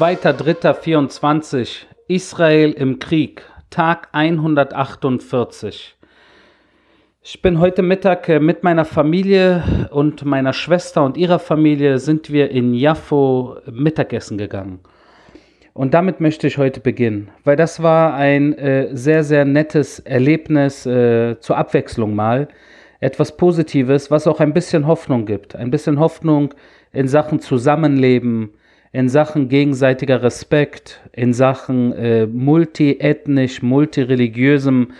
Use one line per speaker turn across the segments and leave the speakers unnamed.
2.3.24 Israel im Krieg, Tag 148. Ich bin heute Mittag äh, mit meiner Familie und meiner Schwester und ihrer Familie sind wir in Jaffo Mittagessen gegangen. Und damit möchte ich heute beginnen, weil das war ein äh, sehr, sehr nettes Erlebnis äh, zur Abwechslung mal. Etwas Positives, was auch ein bisschen Hoffnung gibt. Ein bisschen Hoffnung in Sachen Zusammenleben, in Sachen gegenseitiger Respekt, in Sachen äh, multiethnisch, multireligiösem,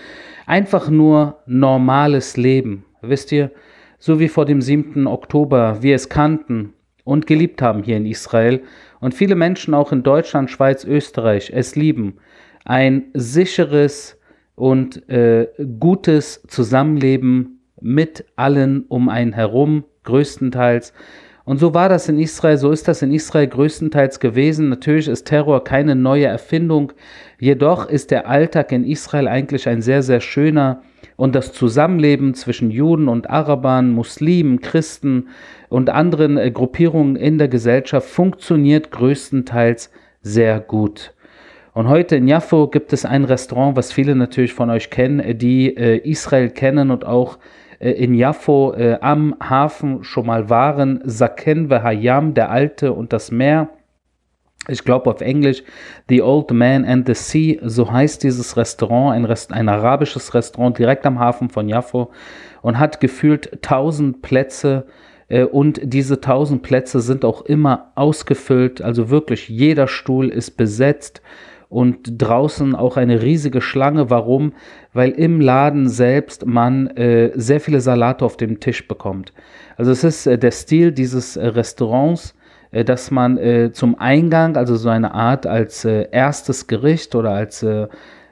einfach nur normales Leben. Wisst ihr, so wie vor dem 7. Oktober wir es kannten und geliebt haben hier in Israel und viele Menschen auch in Deutschland, Schweiz, Österreich es lieben. Ein sicheres und äh, gutes Zusammenleben mit allen um einen herum, größtenteils und so war das in Israel, so ist das in Israel größtenteils gewesen. Natürlich ist Terror keine neue Erfindung, jedoch ist der Alltag in Israel eigentlich ein sehr, sehr schöner und das Zusammenleben zwischen Juden und Arabern, Muslimen, Christen und anderen äh, Gruppierungen in der Gesellschaft funktioniert größtenteils sehr gut. Und heute in Jaffo gibt es ein Restaurant, was viele natürlich von euch kennen, die äh, Israel kennen und auch äh, in Jaffo äh, am Hafen schon mal waren. Saken Hayam, der Alte und das Meer. Ich glaube auf Englisch The Old Man and the Sea, so heißt dieses Restaurant, ein, Rest, ein arabisches Restaurant direkt am Hafen von Jaffo und hat gefühlt 1000 Plätze äh, und diese 1000 Plätze sind auch immer ausgefüllt, also wirklich jeder Stuhl ist besetzt und draußen auch eine riesige Schlange. Warum? Weil im Laden selbst man äh, sehr viele Salate auf dem Tisch bekommt. Also es ist äh, der Stil dieses äh, Restaurants, äh, dass man äh, zum Eingang, also so eine Art als äh, erstes Gericht oder als,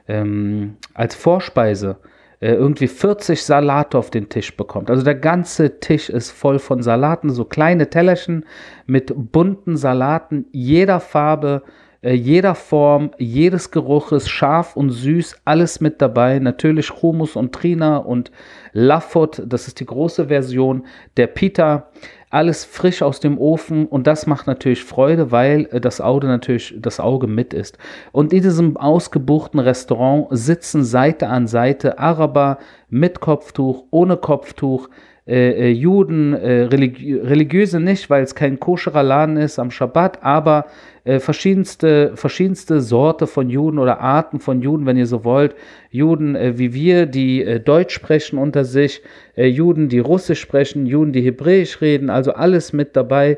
ähm, als Vorspeise, irgendwie 40 Salate auf den Tisch bekommt. Also der ganze Tisch ist voll von Salaten, so kleine Tellerchen mit bunten Salaten jeder Farbe, jeder Form, jedes Geruches, scharf und süß, alles mit dabei. Natürlich Humus und Trina und Lafot, das ist die große Version, der Pita, alles frisch aus dem Ofen und das macht natürlich Freude, weil äh, das Auge natürlich das Auge mit ist. Und in diesem ausgebuchten Restaurant sitzen Seite an Seite Araber mit Kopftuch, ohne Kopftuch, äh, äh, Juden, äh, religi religiöse nicht, weil es kein koscherer Laden ist am Schabbat, aber äh, verschiedenste, verschiedenste Sorte von Juden oder Arten von Juden, wenn ihr so wollt. Juden äh, wie wir, die äh, Deutsch sprechen unter sich, Juden, die Russisch sprechen, Juden, die Hebräisch reden, also alles mit dabei,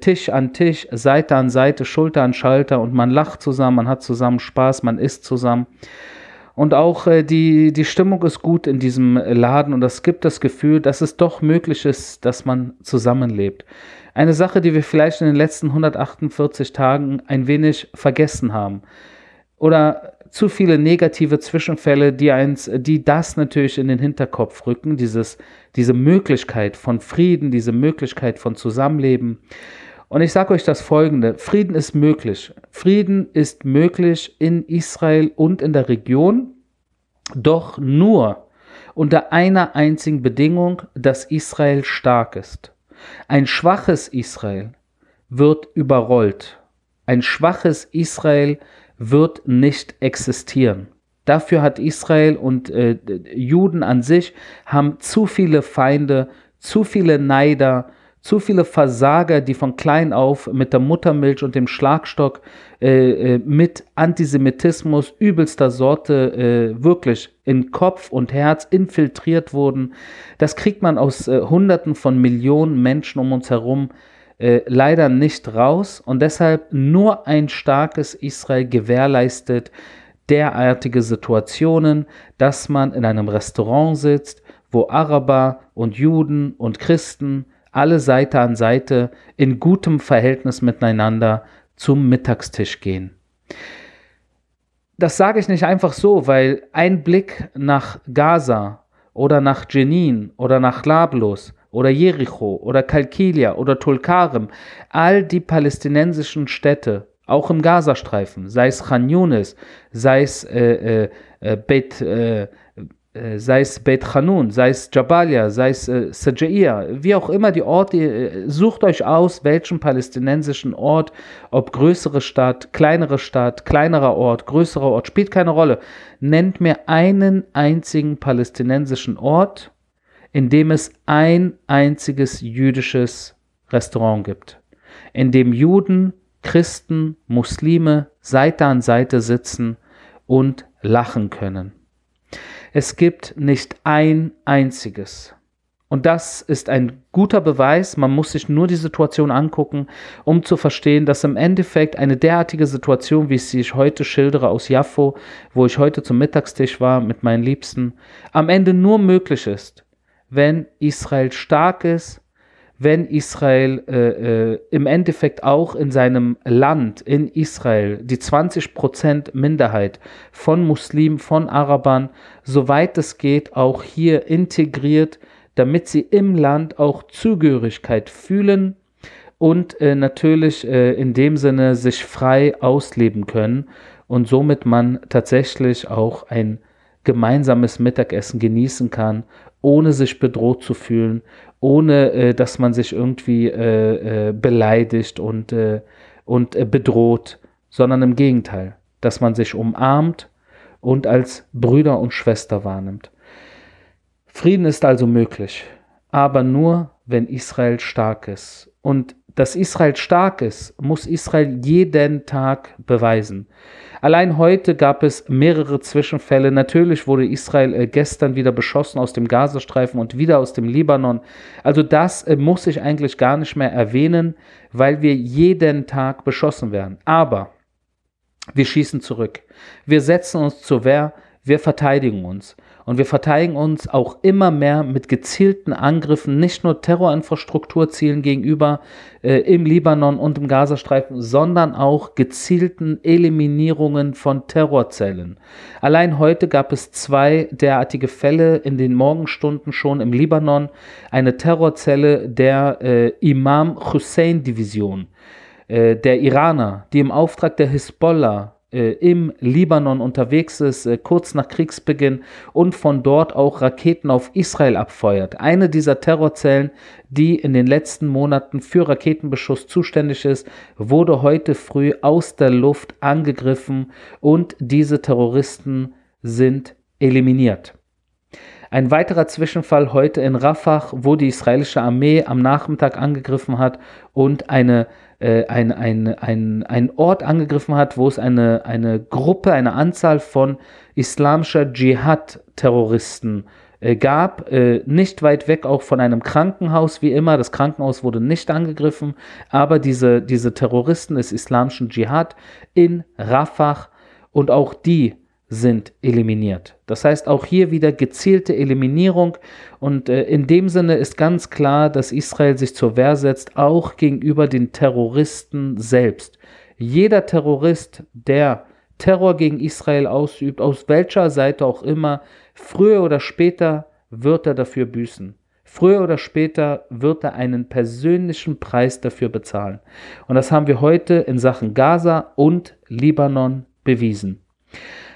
Tisch an Tisch, Seite an Seite, Schulter an Schalter und man lacht zusammen, man hat zusammen Spaß, man isst zusammen. Und auch äh, die, die Stimmung ist gut in diesem Laden und es gibt das Gefühl, dass es doch möglich ist, dass man zusammenlebt. Eine Sache, die wir vielleicht in den letzten 148 Tagen ein wenig vergessen haben. Oder zu viele negative Zwischenfälle, die, eins, die das natürlich in den Hinterkopf rücken, dieses, diese Möglichkeit von Frieden, diese Möglichkeit von Zusammenleben. Und ich sage euch das Folgende, Frieden ist möglich. Frieden ist möglich in Israel und in der Region, doch nur unter einer einzigen Bedingung, dass Israel stark ist. Ein schwaches Israel wird überrollt. Ein schwaches Israel wird nicht existieren. Dafür hat Israel und äh, Juden an sich haben zu viele Feinde, zu viele Neider, zu viele Versager, die von klein auf mit der Muttermilch und dem Schlagstock äh, äh, mit Antisemitismus übelster Sorte äh, wirklich in Kopf und Herz infiltriert wurden. Das kriegt man aus äh, Hunderten von Millionen Menschen um uns herum äh, leider nicht raus und deshalb nur ein starkes Israel gewährleistet derartige Situationen, dass man in einem Restaurant sitzt, wo Araber und Juden und Christen alle Seite an Seite in gutem Verhältnis miteinander zum Mittagstisch gehen. Das sage ich nicht einfach so, weil ein Blick nach Gaza oder nach Jenin oder nach Nablus oder Jericho oder Kalkilia oder Tulkarem, all die palästinensischen Städte, auch im Gazastreifen, sei es Khan Yunis, sei es äh, äh Bet, äh, äh, sei es Beit Hanun, sei es Jabalia, sei es äh, Sajaiya, wie auch immer die Orte, äh, sucht euch aus, welchen palästinensischen Ort, ob größere Stadt, kleinere Stadt, kleinerer Ort, größerer Ort, spielt keine Rolle. Nennt mir einen einzigen palästinensischen Ort, in dem es ein einziges jüdisches Restaurant gibt, in dem Juden, Christen, Muslime Seite an Seite sitzen und lachen können. Es gibt nicht ein einziges. Und das ist ein guter Beweis. Man muss sich nur die Situation angucken, um zu verstehen, dass im Endeffekt eine derartige Situation, wie ich sie heute schildere aus Jaffo, wo ich heute zum Mittagstisch war mit meinen Liebsten, am Ende nur möglich ist, wenn Israel stark ist, wenn Israel äh, äh, im Endeffekt auch in seinem Land, in Israel, die 20% Minderheit von Muslimen, von Arabern, soweit es geht, auch hier integriert, damit sie im Land auch Zugehörigkeit fühlen und äh, natürlich äh, in dem Sinne sich frei ausleben können und somit man tatsächlich auch ein gemeinsames Mittagessen genießen kann, ohne sich bedroht zu fühlen ohne äh, dass man sich irgendwie äh, äh, beleidigt und, äh, und äh, bedroht, sondern im Gegenteil, dass man sich umarmt und als Brüder und Schwester wahrnimmt. Frieden ist also möglich, aber nur, wenn Israel stark ist. Und dass Israel stark ist, muss Israel jeden Tag beweisen. Allein heute gab es mehrere Zwischenfälle. Natürlich wurde Israel äh, gestern wieder beschossen aus dem Gazastreifen und wieder aus dem Libanon. Also das äh, muss ich eigentlich gar nicht mehr erwähnen, weil wir jeden Tag beschossen werden. Aber wir schießen zurück. Wir setzen uns zur Wehr. Wir verteidigen uns. Und wir verteidigen uns auch immer mehr mit gezielten Angriffen, nicht nur Terrorinfrastrukturzielen gegenüber äh, im Libanon und im Gazastreifen, sondern auch gezielten Eliminierungen von Terrorzellen. Allein heute gab es zwei derartige Fälle in den Morgenstunden schon im Libanon. Eine Terrorzelle der äh, Imam Hussein Division äh, der Iraner, die im Auftrag der Hisbollah äh, im Libanon unterwegs ist, äh, kurz nach Kriegsbeginn und von dort auch Raketen auf Israel abfeuert. Eine dieser Terrorzellen, die in den letzten Monaten für Raketenbeschuss zuständig ist, wurde heute früh aus der Luft angegriffen und diese Terroristen sind eliminiert. Ein weiterer Zwischenfall heute in Rafah, wo die israelische Armee am Nachmittag angegriffen hat und eine äh, ein, ein, ein, ein Ort angegriffen hat, wo es eine, eine Gruppe, eine Anzahl von islamischer Dschihad-Terroristen äh, gab, äh, nicht weit weg auch von einem Krankenhaus, wie immer. Das Krankenhaus wurde nicht angegriffen, aber diese, diese Terroristen des islamischen Dschihad in Rafah und auch die sind eliminiert. Das heißt auch hier wieder gezielte Eliminierung und äh, in dem Sinne ist ganz klar, dass Israel sich zur Wehr setzt, auch gegenüber den Terroristen selbst. Jeder Terrorist, der Terror gegen Israel ausübt, aus welcher Seite auch immer, früher oder später wird er dafür büßen. Früher oder später wird er einen persönlichen Preis dafür bezahlen. Und das haben wir heute in Sachen Gaza und Libanon bewiesen.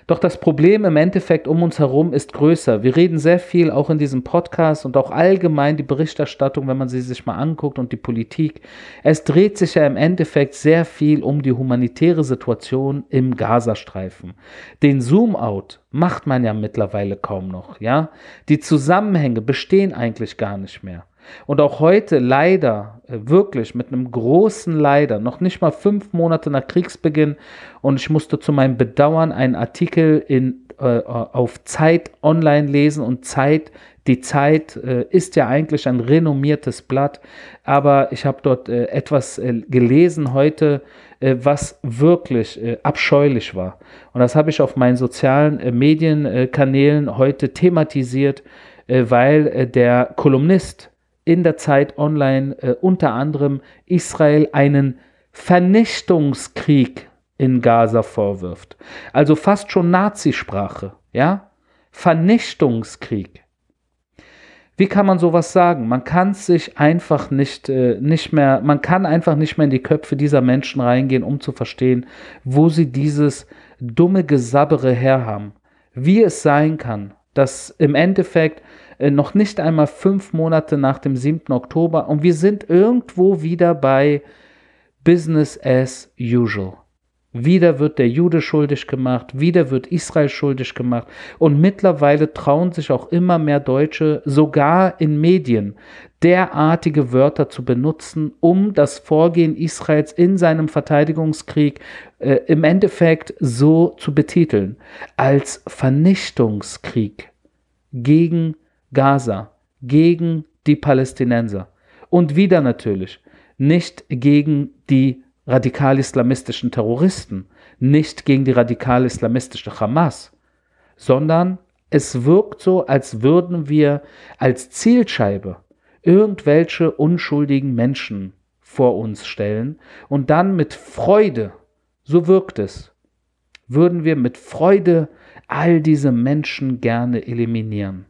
Doch das Problem im Endeffekt um uns herum ist größer. Wir reden sehr viel auch in diesem Podcast und auch allgemein die Berichterstattung, wenn man sie sich mal anguckt und die Politik. Es dreht sich ja im Endeffekt sehr viel um die humanitäre Situation im Gazastreifen. Den Zoom-out macht man ja mittlerweile kaum noch, ja? Die Zusammenhänge bestehen eigentlich gar nicht mehr. Und auch heute leider, äh, wirklich mit einem großen Leider, noch nicht mal fünf Monate nach Kriegsbeginn. Und ich musste zu meinem Bedauern einen Artikel in, äh, auf Zeit online lesen und Zeit. Die Zeit äh, ist ja eigentlich ein renommiertes Blatt, aber ich habe dort äh, etwas äh, gelesen heute, äh, was wirklich abscheulich war. Und das habe ich auf meinen sozialen Medienkanälen heute thematisiert, weil der Kolumnist, in der Zeit online äh, unter anderem Israel einen Vernichtungskrieg in Gaza vorwirft. Also fast schon Nazisprache, ja? Vernichtungskrieg. Wie kann man sowas sagen? Man kann sich einfach nicht, äh, nicht mehr, man kann einfach nicht mehr in die Köpfe dieser Menschen reingehen, um zu verstehen, wo sie dieses dumme Gesabbere herhaben. Wie es sein kann, dass im Endeffekt äh, noch nicht einmal fünf Monate nach dem 7. Oktober und wir sind irgendwo wieder bei Business as usual. Wieder wird der Jude schuldig gemacht, wieder wird Israel schuldig gemacht und mittlerweile trauen sich auch immer mehr Deutsche, sogar in Medien, derartige Wörter zu benutzen, um das Vorgehen Israels in seinem Verteidigungskrieg äh, im Endeffekt so zu betiteln, als Vernichtungskrieg gegen Gaza, gegen die Palästinenser und wieder natürlich nicht gegen die radikal-islamistischen Terroristen, nicht gegen die radikal-islamistische Hamas, sondern es wirkt so, als würden wir als Zielscheibe irgendwelche unschuldigen Menschen vor uns stellen und dann mit Freude, so wirkt es, würden wir mit Freude all diese Menschen gerne eliminieren.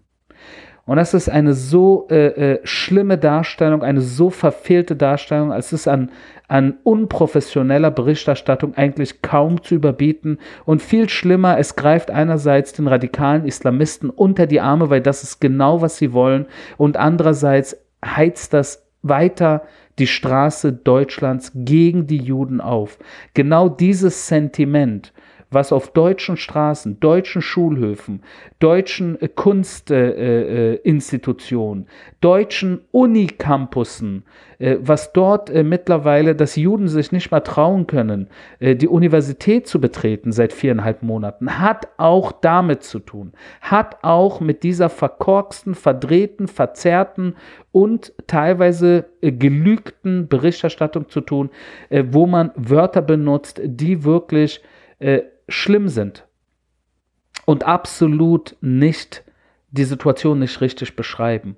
Und das ist eine so äh, äh, schlimme Darstellung, eine so verfehlte Darstellung, als es an, an unprofessioneller Berichterstattung eigentlich kaum zu überbieten. Und viel schlimmer, es greift einerseits den radikalen Islamisten unter die Arme, weil das ist genau, was sie wollen. Und andererseits heizt das weiter die Straße Deutschlands gegen die Juden auf. Genau dieses Sentiment was auf deutschen Straßen, deutschen Schulhöfen, deutschen äh, Kunstinstitutionen, äh, äh, deutschen Unicampussen, äh, was dort äh, mittlerweile, dass Juden sich nicht mal trauen können, äh, die Universität zu betreten seit viereinhalb Monaten, hat auch damit zu tun, hat auch mit dieser verkorksten, verdrehten, verzerrten und teilweise gelügten Berichterstattung zu tun, wo man Wörter benutzt, die wirklich schlimm sind und absolut nicht die Situation nicht richtig beschreiben.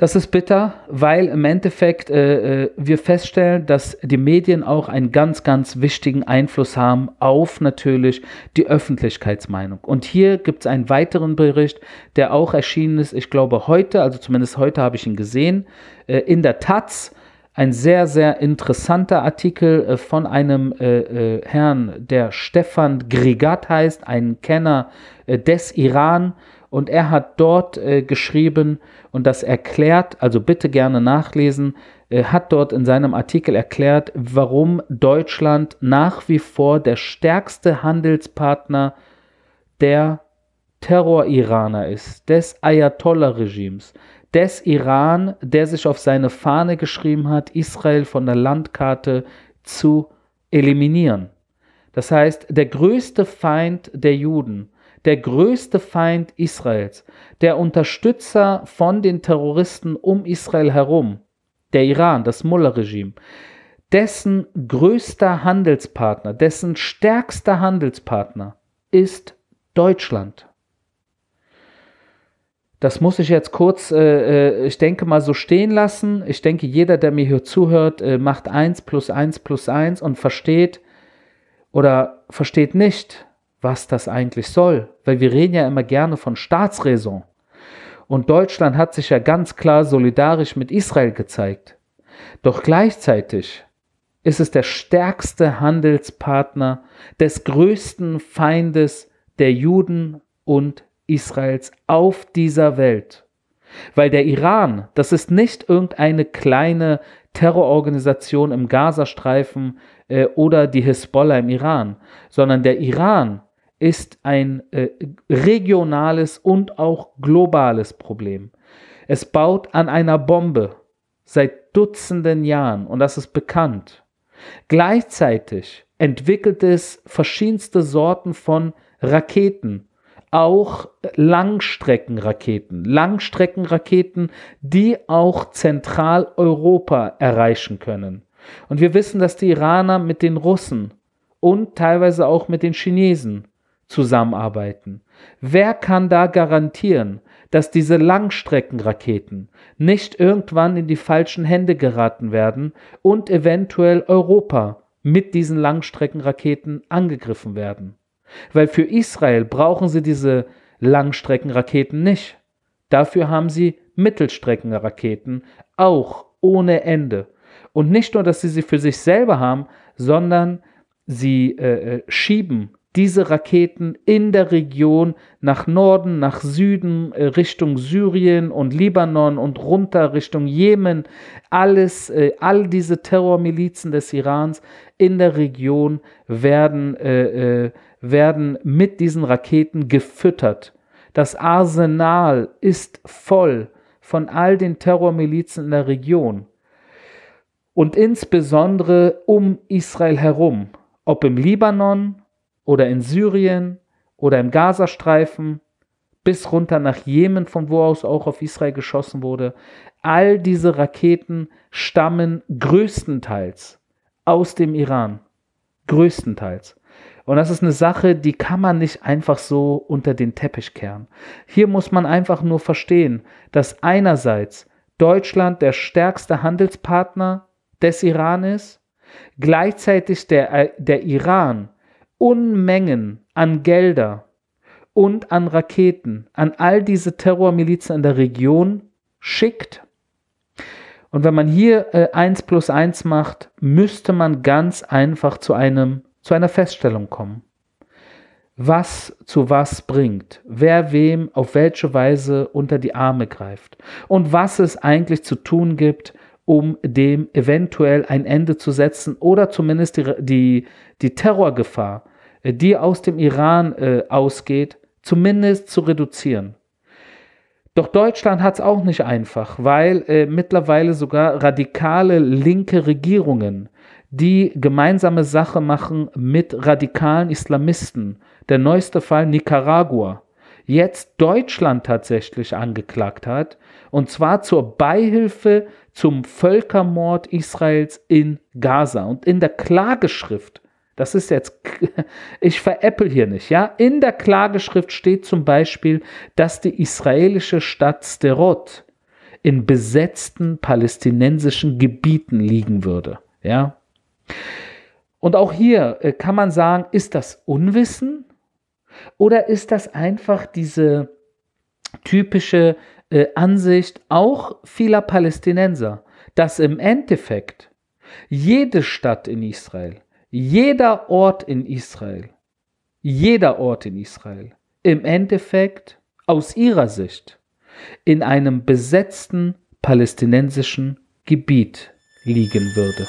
Das ist bitter, weil im Endeffekt äh, äh, wir feststellen, dass die Medien auch einen ganz, ganz wichtigen Einfluss haben auf natürlich die Öffentlichkeitsmeinung. Und hier gibt es einen weiteren Bericht, der auch erschienen ist, ich glaube heute, also zumindest heute habe ich ihn gesehen, äh, in der Taz ein sehr, sehr interessanter Artikel äh, von einem äh, äh, Herrn, der Stefan Grigat heißt, ein Kenner des Iran. Und er hat dort geschrieben und das erklärt, also bitte gerne nachlesen, hat dort in seinem Artikel erklärt, warum Deutschland nach wie vor der stärkste Handelspartner der Terror-Iraner ist, des Ayatollah-Regimes, des Iran, der sich auf seine Fahne geschrieben hat, Israel von der Landkarte zu eliminieren. Das heißt, der größte Feind der Juden, der größte Feind Israels, der Unterstützer von den Terroristen um Israel herum, der Iran, das Mullah-Regime, dessen größter Handelspartner, dessen stärkster Handelspartner ist Deutschland. Das muss ich jetzt kurz, äh, äh, ich denke mal, so stehen lassen. Ich denke, jeder, der mir hier zuhört, äh, macht 1 plus 1 plus 1 und versteht oder versteht nicht, was das eigentlich soll. Weil wir reden ja immer gerne von Staatsräson. Und Deutschland hat sich ja ganz klar solidarisch mit Israel gezeigt. Doch gleichzeitig ist es der stärkste Handelspartner des größten Feindes der Juden und Israels auf dieser Welt. Weil der Iran, das ist nicht irgendeine kleine Terrororganisation im Gazastreifen äh, oder die Hisbollah im Iran, sondern der Iran ist ein äh, regionales und auch globales Problem. Es baut an einer Bombe seit Dutzenden Jahren und das ist bekannt. Gleichzeitig entwickelt es verschiedenste Sorten von Raketen, auch Langstreckenraketen. Langstreckenraketen, die auch Zentraleuropa erreichen können. Und wir wissen, dass die Iraner mit den Russen und teilweise auch mit den Chinesen zusammenarbeiten. Wer kann da garantieren, dass diese Langstreckenraketen nicht irgendwann in die falschen Hände geraten werden und eventuell Europa mit diesen Langstreckenraketen angegriffen werden? Weil für Israel brauchen sie diese Langstreckenraketen nicht. Dafür haben sie Mittelstreckenraketen, auch ohne Ende. Und nicht nur, dass sie sie für sich selber haben, sondern sie äh, äh, schieben diese Raketen in der Region nach Norden, nach Süden, äh, Richtung Syrien und Libanon und runter Richtung Jemen, alles, äh, all diese Terrormilizen des Irans in der Region werden, äh, äh, werden mit diesen Raketen gefüttert. Das Arsenal ist voll von all den Terrormilizen in der Region und insbesondere um Israel herum, ob im Libanon, oder in Syrien oder im Gazastreifen bis runter nach Jemen, von wo aus auch auf Israel geschossen wurde. All diese Raketen stammen größtenteils aus dem Iran. Größtenteils. Und das ist eine Sache, die kann man nicht einfach so unter den Teppich kehren. Hier muss man einfach nur verstehen, dass einerseits Deutschland der stärkste Handelspartner des Iran ist, gleichzeitig der, äh, der Iran Unmengen an Gelder und an Raketen an all diese Terrormilizen in der Region schickt. Und wenn man hier äh, 1 plus 1 macht, müsste man ganz einfach zu, einem, zu einer Feststellung kommen. Was zu was bringt, wer wem auf welche Weise unter die Arme greift und was es eigentlich zu tun gibt, um dem eventuell ein Ende zu setzen oder zumindest die, die, die Terrorgefahr die aus dem Iran äh, ausgeht, zumindest zu reduzieren. Doch Deutschland hat es auch nicht einfach, weil äh, mittlerweile sogar radikale linke Regierungen, die gemeinsame Sache machen mit radikalen Islamisten, der neueste Fall Nicaragua, jetzt Deutschland tatsächlich angeklagt hat, und zwar zur Beihilfe zum Völkermord Israels in Gaza. Und in der Klageschrift das ist jetzt, ich veräpple hier nicht, ja. In der Klageschrift steht zum Beispiel, dass die israelische Stadt Sterot in besetzten palästinensischen Gebieten liegen würde, ja. Und auch hier äh, kann man sagen, ist das Unwissen oder ist das einfach diese typische äh, Ansicht auch vieler Palästinenser, dass im Endeffekt jede Stadt in Israel jeder Ort in Israel, jeder Ort in Israel im Endeffekt aus ihrer Sicht in einem besetzten palästinensischen Gebiet liegen würde.